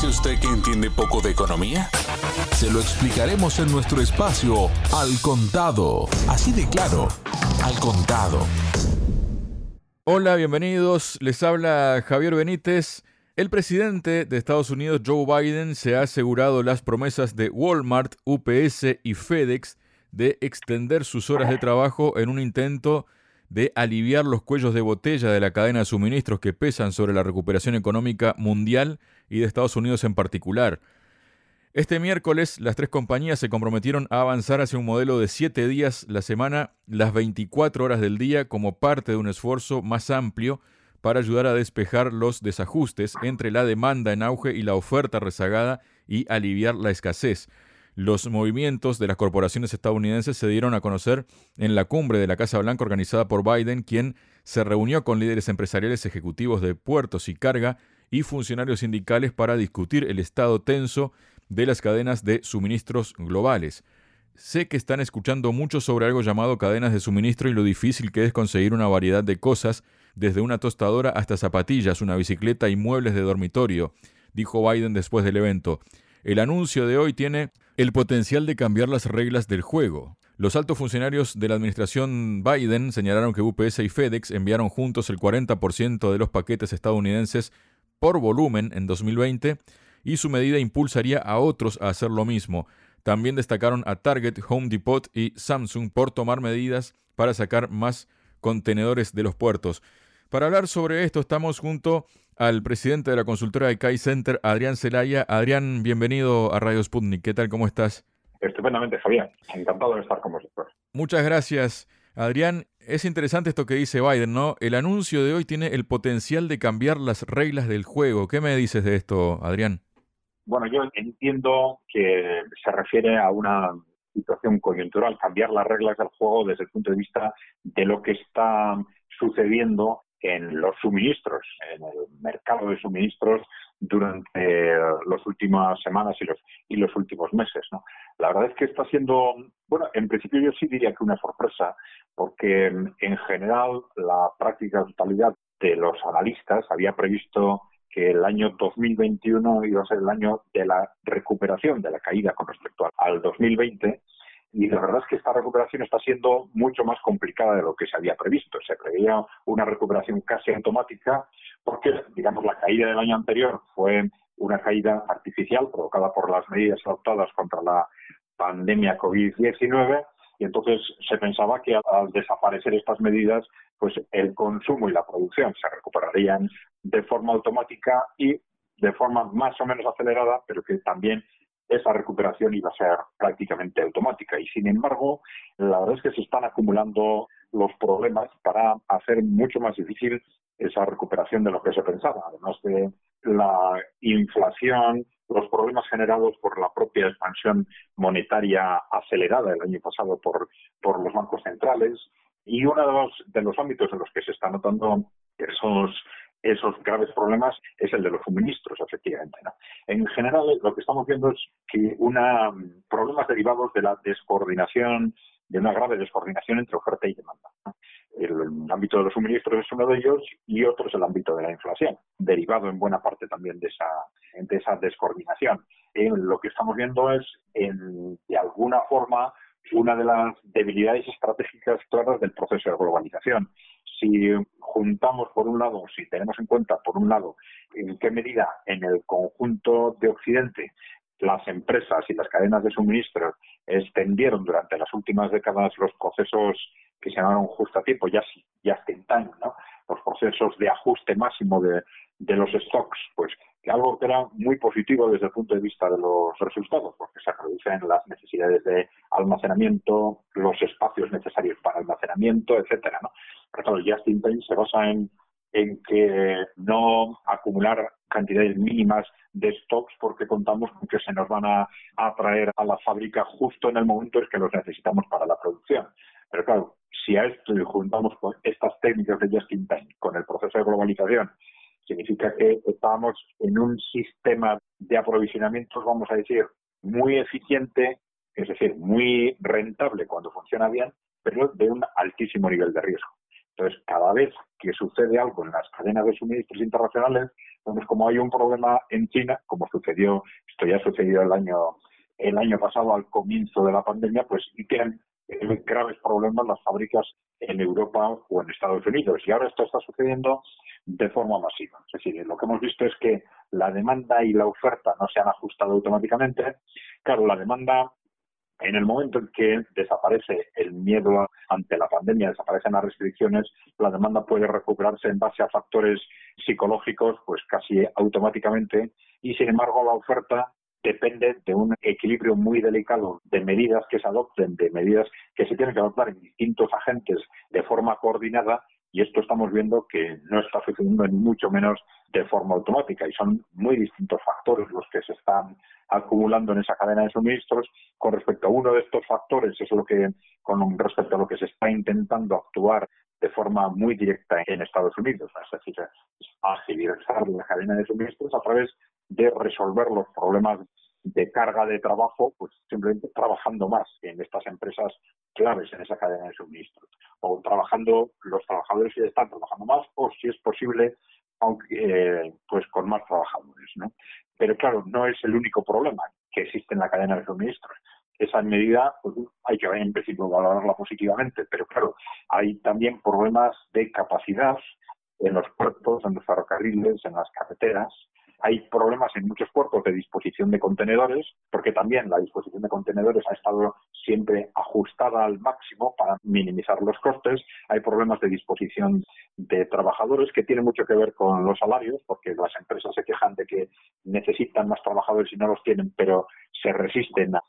dice usted que entiende poco de economía? Se lo explicaremos en nuestro espacio Al Contado. Así de claro, Al Contado. Hola, bienvenidos. Les habla Javier Benítez. El presidente de Estados Unidos, Joe Biden, se ha asegurado las promesas de Walmart, UPS y FedEx de extender sus horas de trabajo en un intento de aliviar los cuellos de botella de la cadena de suministros que pesan sobre la recuperación económica mundial y de Estados Unidos en particular. Este miércoles, las tres compañías se comprometieron a avanzar hacia un modelo de siete días la semana, las 24 horas del día, como parte de un esfuerzo más amplio para ayudar a despejar los desajustes entre la demanda en auge y la oferta rezagada y aliviar la escasez. Los movimientos de las corporaciones estadounidenses se dieron a conocer en la cumbre de la Casa Blanca organizada por Biden, quien se reunió con líderes empresariales ejecutivos de puertos y carga y funcionarios sindicales para discutir el estado tenso de las cadenas de suministros globales. Sé que están escuchando mucho sobre algo llamado cadenas de suministro y lo difícil que es conseguir una variedad de cosas, desde una tostadora hasta zapatillas, una bicicleta y muebles de dormitorio, dijo Biden después del evento. El anuncio de hoy tiene el potencial de cambiar las reglas del juego. Los altos funcionarios de la administración Biden señalaron que UPS y FedEx enviaron juntos el 40% de los paquetes estadounidenses por volumen en 2020 y su medida impulsaría a otros a hacer lo mismo. También destacaron a Target, Home Depot y Samsung por tomar medidas para sacar más contenedores de los puertos. Para hablar sobre esto estamos junto al presidente de la consultora de Kai Center, Adrián Celaya. Adrián, bienvenido a Radio Sputnik. ¿Qué tal? ¿Cómo estás? Estupendamente, Javier. Encantado de estar con vosotros. Muchas gracias, Adrián. Es interesante esto que dice Biden, ¿no? El anuncio de hoy tiene el potencial de cambiar las reglas del juego. ¿Qué me dices de esto, Adrián? Bueno, yo entiendo que se refiere a una situación coyuntural, cambiar las reglas del juego desde el punto de vista de lo que está sucediendo en los suministros, en el mercado de suministros durante las últimas semanas y los, y los últimos meses. ¿no? La verdad es que está siendo, bueno, en principio yo sí diría que una sorpresa, porque en general la práctica totalidad de los analistas había previsto que el año 2021 iba a ser el año de la recuperación de la caída con respecto al 2020 y la verdad es que esta recuperación está siendo mucho más complicada de lo que se había previsto. Se preveía una recuperación casi automática porque, digamos, la caída del año anterior fue una caída artificial provocada por las medidas adoptadas contra la pandemia COVID-19 y entonces se pensaba que al desaparecer estas medidas, pues el consumo y la producción se recuperarían de forma automática y de forma más o menos acelerada, pero que también esa recuperación iba a ser prácticamente automática. Y sin embargo, la verdad es que se están acumulando los problemas para hacer mucho más difícil esa recuperación de lo que se pensaba, además de la inflación, los problemas generados por la propia expansión monetaria acelerada el año pasado por, por los bancos centrales. Y uno de los, de los ámbitos en los que se están notando esos esos graves problemas es el de los suministros, efectivamente. En general, lo que estamos viendo es que una problemas derivados de la descoordinación, de una grave descoordinación entre oferta y demanda. El, ámbito de los suministros es uno de ellos y otro es el ámbito de la inflación, derivado en buena parte también de esa, de esa descoordinación. lo que estamos viendo es, de alguna forma, una de las debilidades estratégicas claras del proceso de globalización si juntamos por un lado, si tenemos en cuenta por un lado en qué medida en el conjunto de Occidente las empresas y las cadenas de suministro extendieron durante las últimas décadas los procesos que se llamaron justo a tiempo, ya, ya time, ¿no? los procesos de ajuste máximo de, de los stocks, pues que algo que era muy positivo desde el punto de vista de los resultados, porque se reducen las necesidades de almacenamiento, los espacios necesarios para almacenamiento, etcétera, ¿no? Pero claro, just in time se basa en, en que no acumular cantidades mínimas de stocks porque contamos con que se nos van a, a traer a la fábrica justo en el momento en que los necesitamos para la producción. Pero claro, si a esto juntamos con estas técnicas de just in time, con el proceso de globalización, significa que estamos en un sistema de aprovisionamiento, vamos a decir, muy eficiente, es decir, muy rentable cuando funciona bien, pero de un altísimo nivel de riesgo. Entonces, cada vez que sucede algo en las cadenas de suministros internacionales, Entonces, como hay un problema en China, como sucedió, esto ya sucedió el año el año pasado al comienzo de la pandemia, pues y graves problemas las fábricas en Europa o en Estados Unidos. Y ahora esto está sucediendo de forma masiva. Es decir, lo que hemos visto es que la demanda y la oferta no se han ajustado automáticamente. Claro, la demanda en el momento en que desaparece el miedo ante la pandemia, desaparecen las restricciones, la demanda puede recuperarse en base a factores psicológicos, pues casi automáticamente, y sin embargo la oferta depende de un equilibrio muy delicado de medidas que se adopten, de medidas que se tienen que adoptar en distintos agentes de forma coordinada y esto estamos viendo que no está sucediendo ni mucho menos de forma automática y son muy distintos factores los que se están acumulando en esa cadena de suministros. Con respecto a uno de estos factores es lo que con respecto a lo que se está intentando actuar de forma muy directa en Estados Unidos, es decir, agilizar la cadena de suministros a través de resolver los problemas de carga de trabajo, pues simplemente trabajando más en estas empresas claves en esa cadena de suministro, o trabajando los trabajadores que están trabajando más, o si es posible, aunque eh, pues con más trabajadores, ¿no? Pero claro, no es el único problema que existe en la cadena de suministros. Esa medida pues, hay que en principio valorarla positivamente, pero claro, hay también problemas de capacidad en los puertos, en los ferrocarriles, en las carreteras, hay problemas en muchos puertos de disposición de contenedores, porque también la disposición de contenedores ha estado siempre ajustada al máximo para minimizar los costes. Hay problemas de disposición de trabajadores que tienen mucho que ver con los salarios, porque las empresas se quejan de que necesitan más trabajadores y no los tienen, pero se resisten a,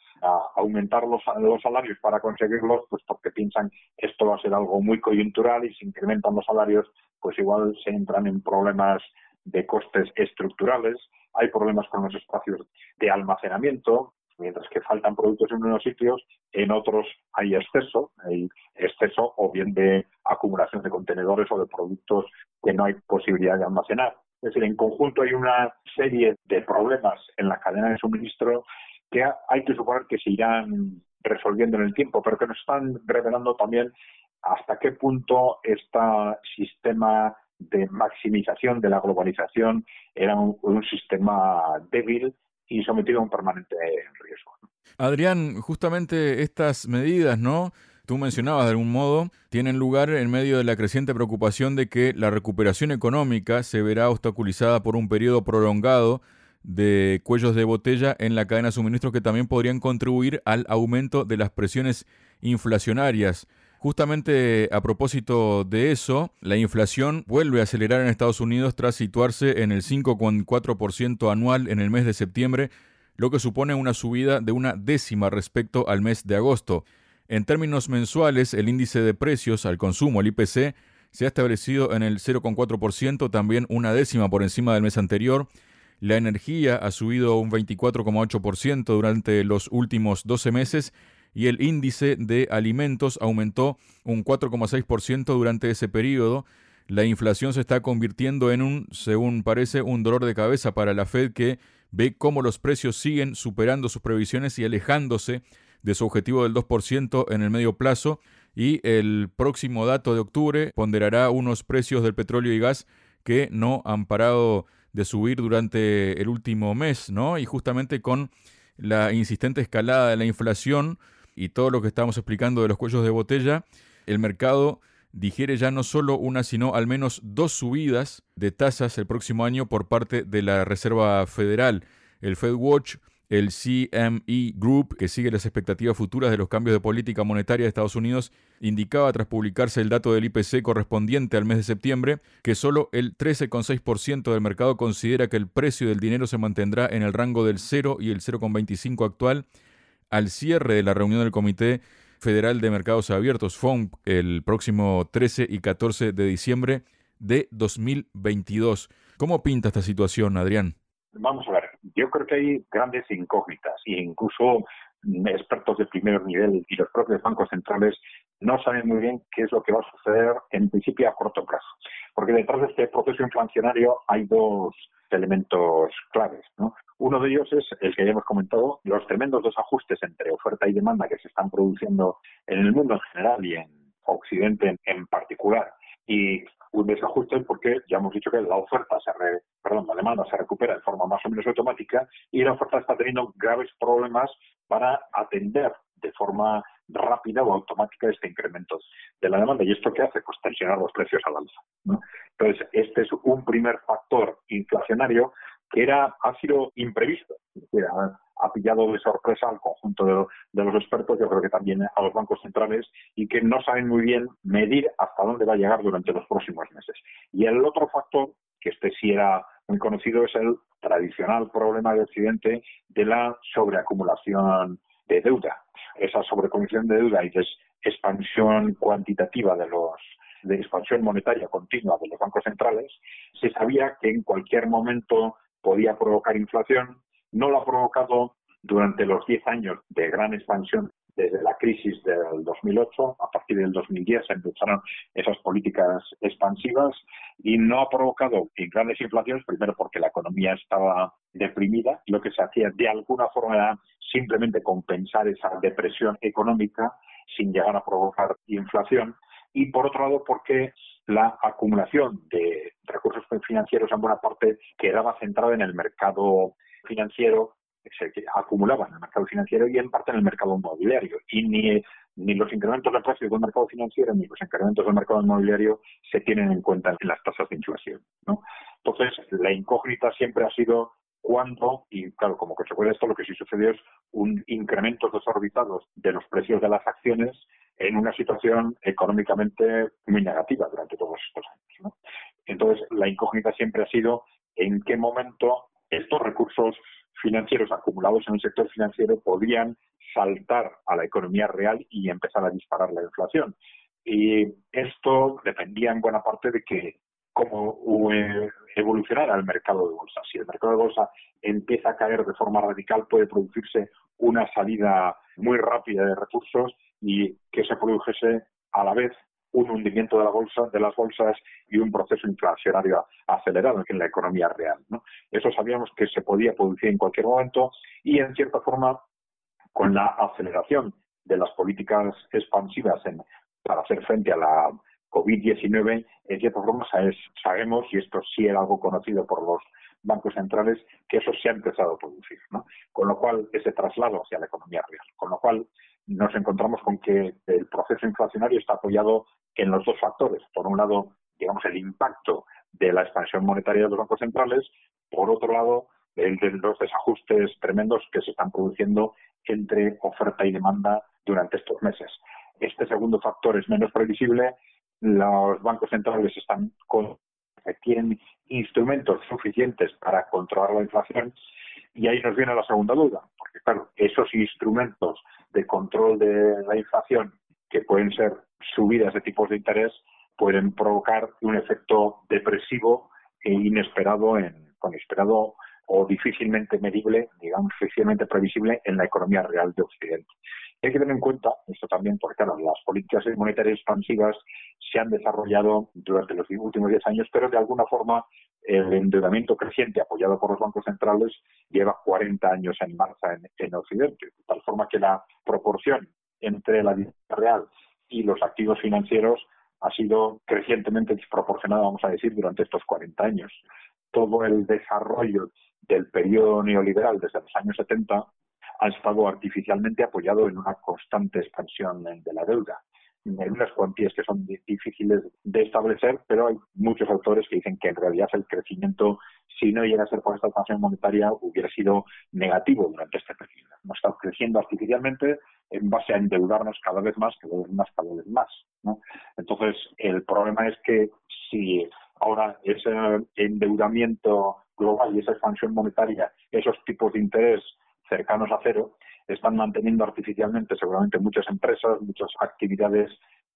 aumentar los, los salarios para conseguirlos, pues porque piensan que esto va a ser algo muy coyuntural y si incrementan los salarios, pues igual se entran en problemas de costes estructurales, hay problemas con los espacios de almacenamiento, mientras que faltan productos en unos sitios, en otros hay exceso, hay exceso o bien de acumulación de contenedores o de productos que no hay posibilidad de almacenar. Es decir, en conjunto hay una serie de problemas en la cadena de suministro que hay que suponer que se irán resolviendo en el tiempo, pero que nos están revelando también hasta qué punto este sistema de maximización de la globalización era un, sistema débil y sometido a un permanente riesgo. Adrián, justamente estas medidas, ¿no? Tú mencionabas de algún modo, tienen lugar en medio de la creciente preocupación de que la recuperación económica se verá obstaculizada por un periodo prolongado de cuellos de botella en la cadena de suministros que también podrían contribuir al aumento de las presiones inflacionarias. Justamente a propósito de eso, la inflación vuelve a acelerar en Estados Unidos tras situarse en el 5,4% anual en el mes de septiembre, lo que supone una subida de una décima respecto al mes de agosto. En términos mensuales, el índice de precios al consumo, el IPC, se ha establecido en el 0,4%, también una décima por encima del mes anterior. La energía ha subido un 24,8% durante los últimos 12 meses y el índice de alimentos aumentó un 4,6% durante ese periodo. La inflación se está convirtiendo en un, según parece, un dolor de cabeza para la Fed que ve cómo los precios siguen superando sus previsiones y alejándose de su objetivo del 2% en el medio plazo y el próximo dato de octubre ponderará unos precios del petróleo y gas que no han parado de subir durante el último mes, ¿no? Y justamente con la insistente escalada de la inflación, y todo lo que estamos explicando de los cuellos de botella, el mercado digiere ya no solo una, sino al menos dos subidas de tasas el próximo año por parte de la Reserva Federal. El FedWatch, el CME Group, que sigue las expectativas futuras de los cambios de política monetaria de Estados Unidos, indicaba tras publicarse el dato del IPC correspondiente al mes de septiembre que solo el 13,6% del mercado considera que el precio del dinero se mantendrá en el rango del 0 y el 0,25 actual al cierre de la reunión del Comité Federal de Mercados Abiertos, FOMC, el próximo 13 y 14 de diciembre de 2022. ¿Cómo pinta esta situación, Adrián? Vamos a ver, yo creo que hay grandes incógnitas e incluso expertos de primer nivel y los propios bancos centrales no saben muy bien qué es lo que va a suceder en principio a corto plazo. Porque detrás de este proceso inflacionario hay dos elementos claves. ¿no? Uno de ellos es el que ya hemos comentado, los tremendos desajustes entre oferta y demanda que se están produciendo en el mundo en general y en Occidente en, particular y un desajuste porque ya hemos dicho que la oferta se perdón, la demanda se recupera de forma más o menos automática y la oferta está teniendo graves problemas para atender de forma rápida o automática este incremento de la demanda. ¿Y esto qué hace? Pues tensionar los precios al alza. Entonces, este es un primer factor inflacionario que era ha sido imprevisto. Ha, pillado de sorpresa al conjunto de, los expertos, yo creo que también a los bancos centrales, y que no saben muy bien medir hasta dónde va a llegar durante los próximos meses. Y el otro factor, que este sí era muy conocido, es el tradicional problema de Occidente de la sobreacumulación de deuda. Esa sobreacumulación de deuda y expansión cuantitativa de los de expansión monetaria continua de los bancos centrales, se sabía que en cualquier momento podía provocar inflación. No lo ha provocado durante los 10 años de gran expansión desde la crisis del 2008, a partir del 2010 se empezaron esas políticas expansivas y no ha provocado grandes inflaciones, primero porque la economía estaba deprimida lo que se hacía de alguna forma era simplemente compensar esa depresión económica sin llegar a provocar inflación y por otro lado porque la acumulación de recursos financieros en buena parte quedaba centrada en el mercado financiero se acumulaba en el mercado financiero y en parte en el mercado inmobiliario. Y ni, ni los incrementos de precios del mercado financiero ni los incrementos del mercado inmobiliario se tienen en cuenta en las tasas de inflación. Entonces, la incógnita siempre ha sido cuándo, y claro, como consecuencia de esto, lo que sí sucedió es un incremento desorbitados de los precios de las acciones en una situación económicamente muy negativa durante todos estos años. Entonces, la incógnita siempre ha sido en qué momento estos recursos financieros acumulados en el sector financiero podían saltar a la economía real y empezar a disparar la inflación. Y esto dependía en buena parte de que cómo evolucionara el mercado de bolsa. Si el mercado de bolsa empieza a caer de forma radical, puede producirse una salida muy rápida de recursos y que se produjese a la vez un hundimiento de la bolsa, de las bolsas y un proceso inflacionario acelerado en la economía real. Eso sabíamos que se podía producir en cualquier momento y, en cierta forma, con la aceleración de las políticas expansivas para hacer frente a la COVID-19, en cierta forma sabemos, y esto sí era algo conocido por los bancos centrales, que eso se ha empezado a producir. Con lo cual, ese traslado hacia la economía real. Con lo cual, nos encontramos con que el proceso inflacionario está apoyado en los dos factores. Por un lado, digamos, el impacto de la expansión monetaria de los bancos centrales. Por otro lado, el de los desajustes tremendos que se están produciendo entre oferta y demanda durante estos meses. Este segundo factor es menos previsible. Los bancos centrales están con, tienen instrumentos suficientes para controlar la inflación y ahí nos viene la segunda duda, porque claro, esos instrumentos de control de la inflación que pueden ser subidas de tipos de interés pueden provocar un efecto depresivo e inesperado en, o difícilmente medible, digamos, difícilmente previsible en la economía real de Occidente. Hay que tener en cuenta esto también porque, claro, las políticas monetarias expansivas se han desarrollado durante los últimos 10 años, pero de alguna forma el endeudamiento creciente apoyado por los bancos centrales lleva 40 años en marcha en, en Occidente, de tal forma que la proporción entre la vida real y los activos financieros ha sido crecientemente desproporcionada, vamos a decir, durante estos 40 años. Todo el desarrollo del periodo neoliberal desde los años 70 ha estado artificialmente apoyado en una constante expansión de la deuda en unas cuantías que son difíciles de establecer, pero hay muchos autores que dicen que en realidad el crecimiento, si no llega a ser por esta expansión monetaria, hubiera sido negativo durante este periodo. Hemos estado creciendo artificialmente en base a endeudarnos cada vez más, cada vez más, cada vez más. Entonces, el problema es que si ahora ese endeudamiento global y esa expansión monetaria, esos tipos de interés cercanos a cero, están manteniendo artificialmente seguramente muchas empresas, muchas actividades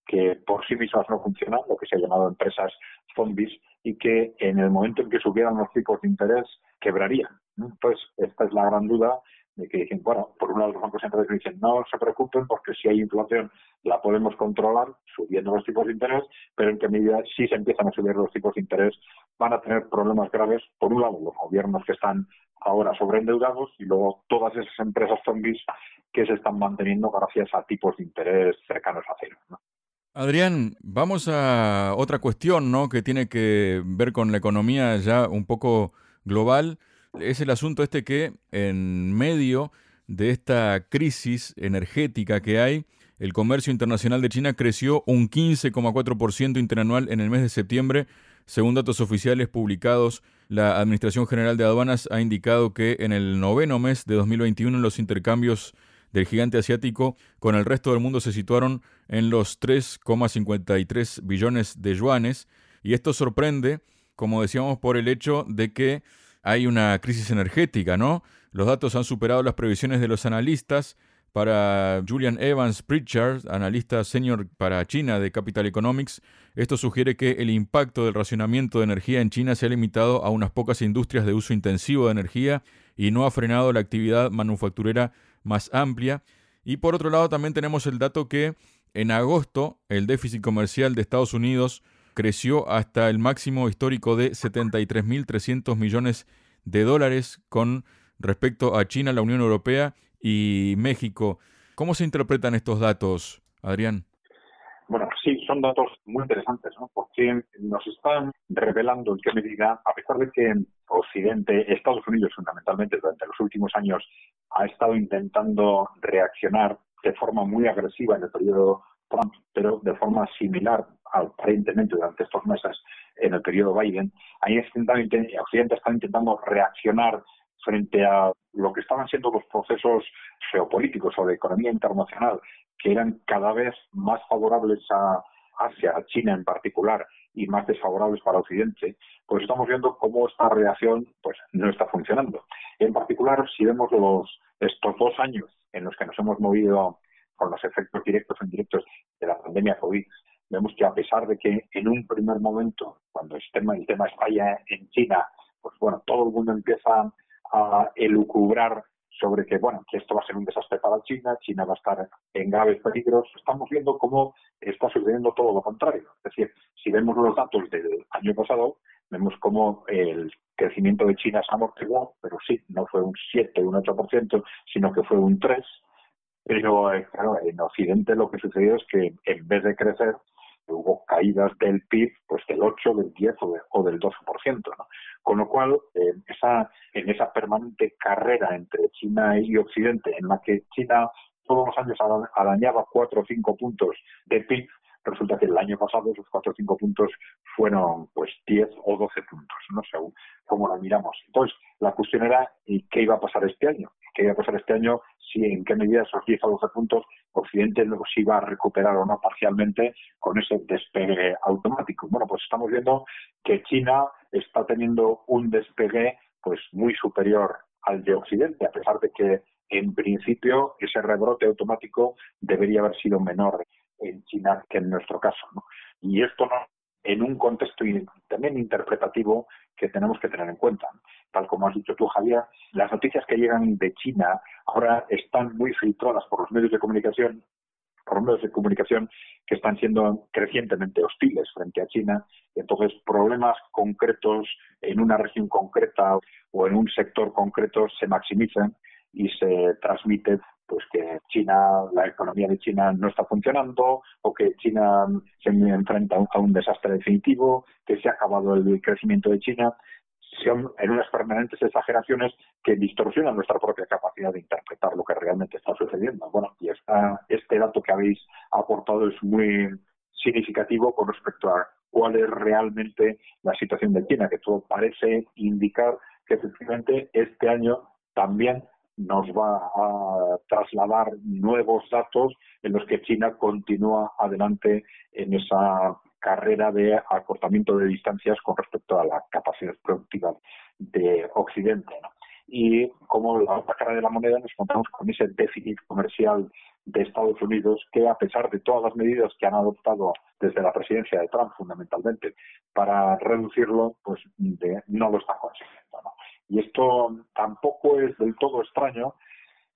que por sí mismas no funcionan, lo que se ha llamado empresas zombies, y que en el momento en que subieran los tipos de interés quebrarían. Entonces, esta es la gran duda que dicen, bueno, por un lado los bancos centrales dicen, no se preocupen porque si hay inflación la podemos controlar subiendo los tipos de interés, pero en qué medida si se empiezan a subir los tipos de interés van a tener problemas graves, por un lado los gobiernos que están ahora sobreendeudados y luego todas esas empresas zombies que se están manteniendo gracias a tipos de interés cercanos a cero. Adrián, vamos a otra cuestión, ¿no? Que tiene que ver con la economía ya un poco global. Es el asunto este que en medio de esta crisis energética que hay, el comercio internacional de China creció un 15,4% interanual en el mes de septiembre. Según datos oficiales publicados, la Administración General de Aduanas ha indicado que en el noveno mes de 2021 los intercambios del gigante asiático con el resto del mundo se situaron en los 3,53 billones de yuanes. Y esto sorprende, como decíamos, por el hecho de que hay una crisis energética, ¿no? Los datos han superado las previsiones de los analistas. Para Julian Evans Pritchard, analista senior para China de Capital Economics, esto sugiere que el impacto del racionamiento de energía en China se ha limitado a unas pocas industrias de uso intensivo de energía y no ha frenado la actividad manufacturera más amplia. Y por otro lado también tenemos el dato que en agosto el déficit comercial de Estados Unidos creció hasta el máximo histórico de 73.300 millones de dólares con respecto a China, la Unión Europea y México. ¿Cómo se interpretan estos datos, Adrián? Bueno, sí, son datos muy interesantes, ¿no? Porque nos están revelando en qué medida, a pesar de que Occidente, Estados Unidos fundamentalmente durante los últimos años, ha estado intentando reaccionar de forma muy agresiva en el periodo Trump, pero de forma similar aparentemente durante estos meses en el periodo Biden, ahí Occidente está intentando reaccionar frente a lo que estaban siendo los procesos geopolíticos o de economía internacional que eran cada vez más favorables a Asia, a China en particular, y más desfavorables para Occidente, pues estamos viendo cómo esta reacción pues no está funcionando. En particular, si vemos los estos dos años en los que nos hemos movido con los efectos directos o indirectos de la pandemia COVID, vemos que a pesar de que en un primer momento, cuando el tema, el tema España en China, pues bueno, todo el mundo empieza a elucubrar sobre que, bueno, que esto va a ser un desastre para China, China va a estar en graves peligros. Estamos viendo cómo está sucediendo todo lo contrario. Es decir, si vemos los datos del año pasado, vemos cómo el crecimiento de China se amortiguó, pero sí, no fue un 7, un 8%, sino que fue un 3%. Pero, eh, claro, en Occidente lo que sucedió es que en vez de crecer, hubo caídas del PIB pues del 8, del 10 o, del 12%. ¿no? Con lo cual, eh, esa, en esa permanente carrera entre China y Occidente, en la que China todos los años arañaba 4 o 5 puntos de PIB, resulta que el año pasado esos 4 o 5 puntos fueron pues 10 o 12 puntos, no según cómo la miramos. Entonces, la cuestión era ¿qué iba a pasar este año? ¿Qué iba a pasar este año? Si en qué medida esos 10 o 12 puntos Occidente los iba a recuperar o no parcialmente con ese despegue automático. Bueno, pues estamos viendo que China está teniendo un despegue pues muy superior al de Occidente, a pesar de que en principio ese rebrote automático debería haber sido menor en China que en nuestro caso. Y esto no, en un contexto también interpretativo que tenemos que tener en cuenta. Tal como has dicho tú, Javier, las noticias que llegan de China ahora están muy filtradas por los medios de comunicación por los medios de comunicación que están siendo crecientemente hostiles frente a China. Entonces, problemas concretos en una región concreta o en un sector concreto se maximizan y se transmite pues que China, la economía de China no está funcionando o que China se enfrenta a un desastre definitivo, que se ha acabado el crecimiento de China, son en unas permanentes exageraciones que distorsionan nuestra propia capacidad de interpretar lo que realmente está sucediendo. Bueno, y esta, este dato que habéis aportado es muy significativo con respecto a cuál es realmente la situación de China, que todo parece indicar que efectivamente este año también nos va a trasladar nuevos datos en los que China continúa adelante en esa carrera de acortamiento de distancias con respecto a la capacidad productiva de Occidente. Y como la otra cara de la moneda nos encontramos con ese déficit comercial de Estados Unidos que a pesar de todas las medidas que han adoptado desde la presidencia de Trump fundamentalmente para reducirlo, pues no lo está consiguiendo. Y esto tampoco es del todo extraño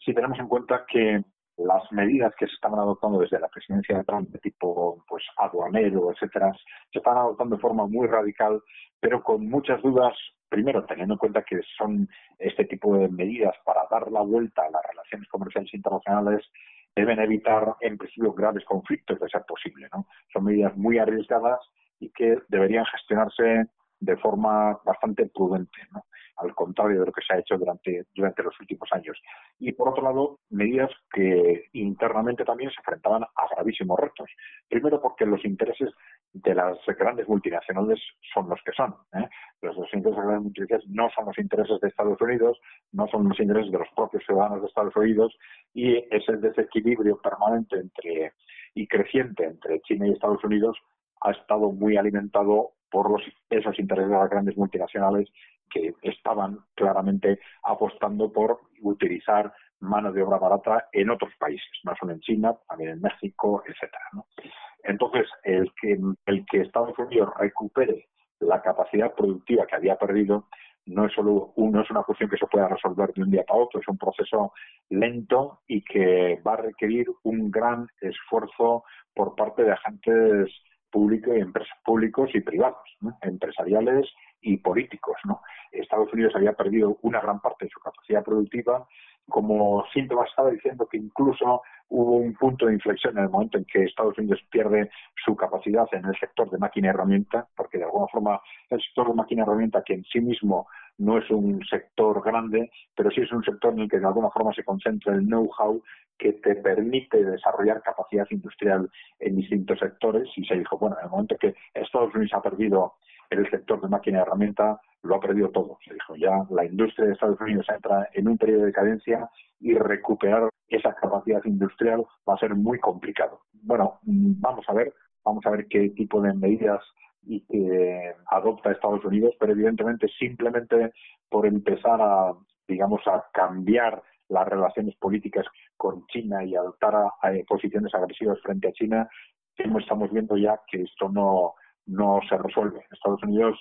si tenemos en cuenta que las medidas que se estaban adoptando desde la presidencia de Trump de tipo pues aduanero, etcétera, se están adoptando de forma muy radical, pero con muchas dudas, primero teniendo en cuenta que son este tipo de medidas para dar la vuelta a las relaciones comerciales internacionales deben evitar en principio graves conflictos de ser posible. ¿no? Son medidas muy arriesgadas y que deberían gestionarse de forma bastante prudente, ¿no? al contrario de lo que se ha hecho durante, durante los últimos años. Y por otro lado, medidas que internamente también se enfrentaban a gravísimos retos. Primero porque los intereses de las grandes multinacionales son los que son. ¿eh? Los, intereses de las grandes multinacionales no son los intereses de Estados Unidos, no son los intereses de los propios ciudadanos de Estados Unidos y ese desequilibrio permanente entre y creciente entre China y Estados Unidos ha estado muy alimentado por los, esos intereses de las grandes multinacionales que estaban claramente apostando por utilizar mano de obra barata en otros países, no solo en China, también en México, etcétera. Entonces, el que, el que Estados Unidos recupere la capacidad productiva que había perdido no es solo no es una cuestión que se pueda resolver de un día para otro, es un proceso lento y que va a requerir un gran esfuerzo por parte de agentes públicos, empresas públicos y privados, empresariales y políticos. ¿no? Estados Unidos había perdido una gran parte de su capacidad productiva. Como síntoma estaba diciendo que incluso hubo un punto de inflexión en el momento en que Estados Unidos pierde su capacidad en el sector de máquina y herramienta, porque de alguna forma el sector de máquina y herramienta, que en sí mismo no es un sector grande, pero sí es un sector en el que de alguna forma se concentra el know-how que te permite desarrollar capacidad industrial en distintos sectores. Y se dijo, bueno, en el momento que Estados Unidos ha perdido el sector de máquina y herramienta lo ha perdido todo. Se dijo ya la industria de Estados Unidos entra en un periodo de cadencia y recuperar esa capacidad industrial va a ser muy complicado. Bueno, vamos a ver, vamos a ver qué tipo de medidas y que adopta Estados Unidos, pero evidentemente simplemente por empezar a, digamos, a cambiar las relaciones políticas con China y adoptar posiciones agresivas frente a China, estamos viendo ya que esto no, no se resuelve. Estados Unidos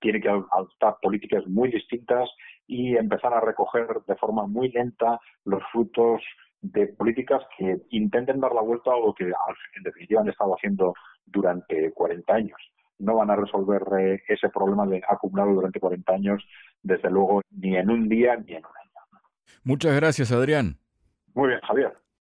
tiene que adoptar políticas muy distintas y empezar a recoger de forma muy lenta los frutos de políticas que intenten dar la vuelta a lo que en definitiva han estado haciendo durante 40 años. No van a resolver eh, ese problema de acumulado durante 40 años, desde luego, ni en un día ni en un año. Muchas gracias, Adrián. Muy bien, Javier.